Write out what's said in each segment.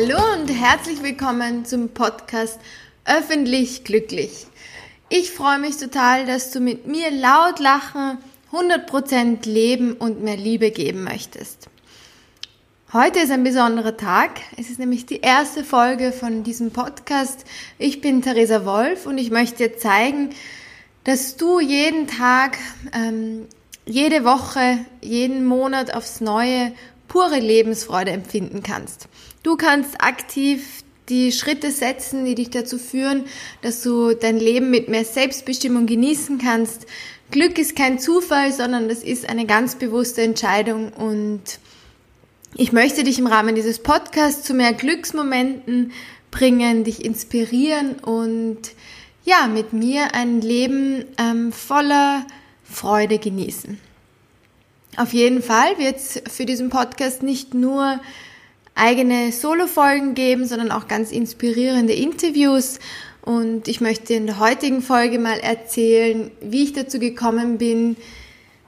Hallo und herzlich willkommen zum Podcast Öffentlich Glücklich. Ich freue mich total, dass du mit mir laut lachen, 100% leben und mehr Liebe geben möchtest. Heute ist ein besonderer Tag. Es ist nämlich die erste Folge von diesem Podcast. Ich bin Theresa Wolf und ich möchte dir zeigen, dass du jeden Tag, ähm, jede Woche, jeden Monat aufs Neue pure Lebensfreude empfinden kannst. Du kannst aktiv die Schritte setzen, die dich dazu führen, dass du dein Leben mit mehr Selbstbestimmung genießen kannst. Glück ist kein Zufall, sondern das ist eine ganz bewusste Entscheidung und ich möchte dich im Rahmen dieses Podcasts zu mehr Glücksmomenten bringen, dich inspirieren und ja, mit mir ein Leben ähm, voller Freude genießen. Auf jeden Fall wird es für diesen Podcast nicht nur eigene Solo-Folgen geben, sondern auch ganz inspirierende Interviews. Und ich möchte in der heutigen Folge mal erzählen, wie ich dazu gekommen bin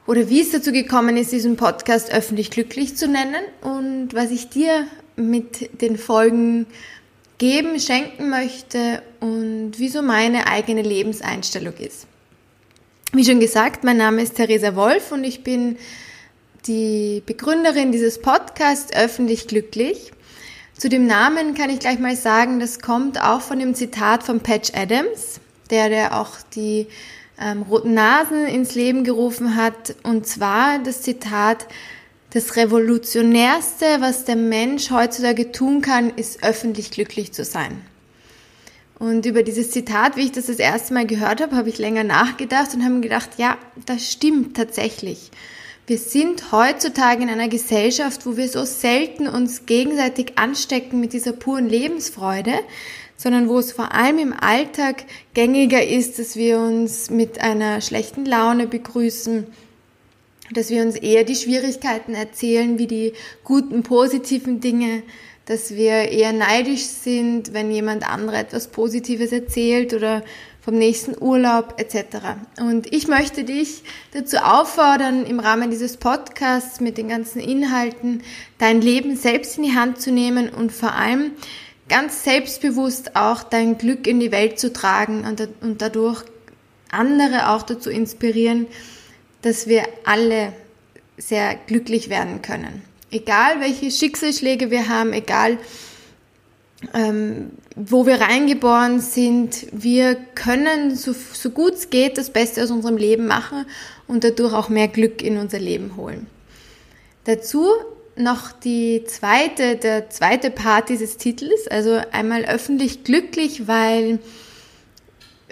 oder wie es dazu gekommen ist, diesen Podcast öffentlich glücklich zu nennen und was ich dir mit den Folgen geben, schenken möchte und wieso meine eigene Lebenseinstellung ist. Wie schon gesagt, mein Name ist Theresa Wolf und ich bin die Begründerin dieses Podcasts Öffentlich Glücklich. Zu dem Namen kann ich gleich mal sagen, das kommt auch von dem Zitat von Patch Adams, der, der auch die ähm, roten Nasen ins Leben gerufen hat. Und zwar das Zitat, das Revolutionärste, was der Mensch heutzutage tun kann, ist öffentlich glücklich zu sein. Und über dieses Zitat, wie ich das das erste Mal gehört habe, habe ich länger nachgedacht und habe mir gedacht, ja, das stimmt tatsächlich. Wir sind heutzutage in einer Gesellschaft, wo wir so selten uns gegenseitig anstecken mit dieser puren Lebensfreude, sondern wo es vor allem im Alltag gängiger ist, dass wir uns mit einer schlechten Laune begrüßen, dass wir uns eher die Schwierigkeiten erzählen wie die guten, positiven Dinge, dass wir eher neidisch sind, wenn jemand andere etwas Positives erzählt oder vom nächsten Urlaub etc. Und ich möchte dich dazu auffordern, im Rahmen dieses Podcasts mit den ganzen Inhalten dein Leben selbst in die Hand zu nehmen und vor allem ganz selbstbewusst auch dein Glück in die Welt zu tragen und, und dadurch andere auch dazu inspirieren, dass wir alle sehr glücklich werden können. Egal welche Schicksalsschläge wir haben, egal ähm, wo wir reingeboren sind, wir können so, so gut es geht das Beste aus unserem Leben machen und dadurch auch mehr Glück in unser Leben holen. Dazu noch die zweite, der zweite Part dieses Titels, also einmal öffentlich glücklich, weil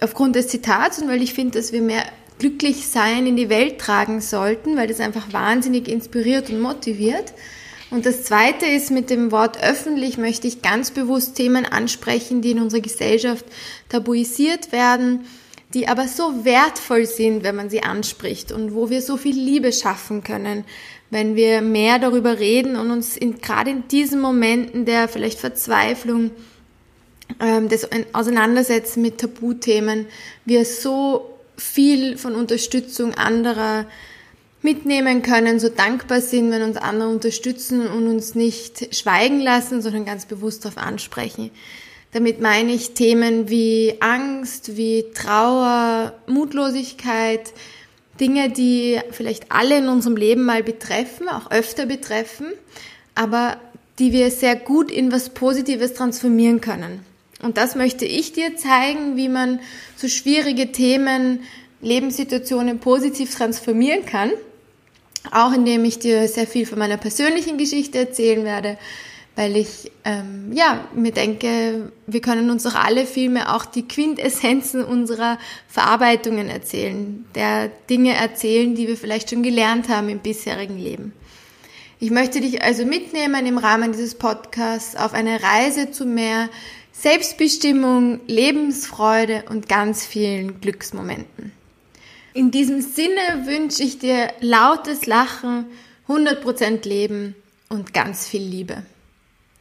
aufgrund des Zitats und weil ich finde, dass wir mehr glücklich sein in die Welt tragen sollten, weil das einfach wahnsinnig inspiriert und motiviert. Und das Zweite ist, mit dem Wort öffentlich möchte ich ganz bewusst Themen ansprechen, die in unserer Gesellschaft tabuisiert werden, die aber so wertvoll sind, wenn man sie anspricht und wo wir so viel Liebe schaffen können, wenn wir mehr darüber reden und uns in, gerade in diesen Momenten der vielleicht Verzweiflung, ähm, des Auseinandersetzen mit Tabuthemen, wir so viel von Unterstützung anderer mitnehmen können, so dankbar sind, wenn uns andere unterstützen und uns nicht schweigen lassen, sondern ganz bewusst darauf ansprechen. Damit meine ich Themen wie Angst, wie Trauer, Mutlosigkeit, Dinge, die vielleicht alle in unserem Leben mal betreffen, auch öfter betreffen, aber die wir sehr gut in was Positives transformieren können. Und das möchte ich dir zeigen, wie man so schwierige Themen, Lebenssituationen positiv transformieren kann auch indem ich dir sehr viel von meiner persönlichen Geschichte erzählen werde, weil ich ähm, ja mir denke, wir können uns doch alle vielmehr auch die Quintessenzen unserer Verarbeitungen erzählen, der Dinge erzählen, die wir vielleicht schon gelernt haben im bisherigen Leben. Ich möchte dich also mitnehmen im Rahmen dieses Podcasts auf eine Reise zu mehr Selbstbestimmung, Lebensfreude und ganz vielen Glücksmomenten. In diesem Sinne wünsche ich dir lautes Lachen, 100% Leben und ganz viel Liebe.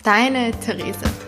Deine Therese.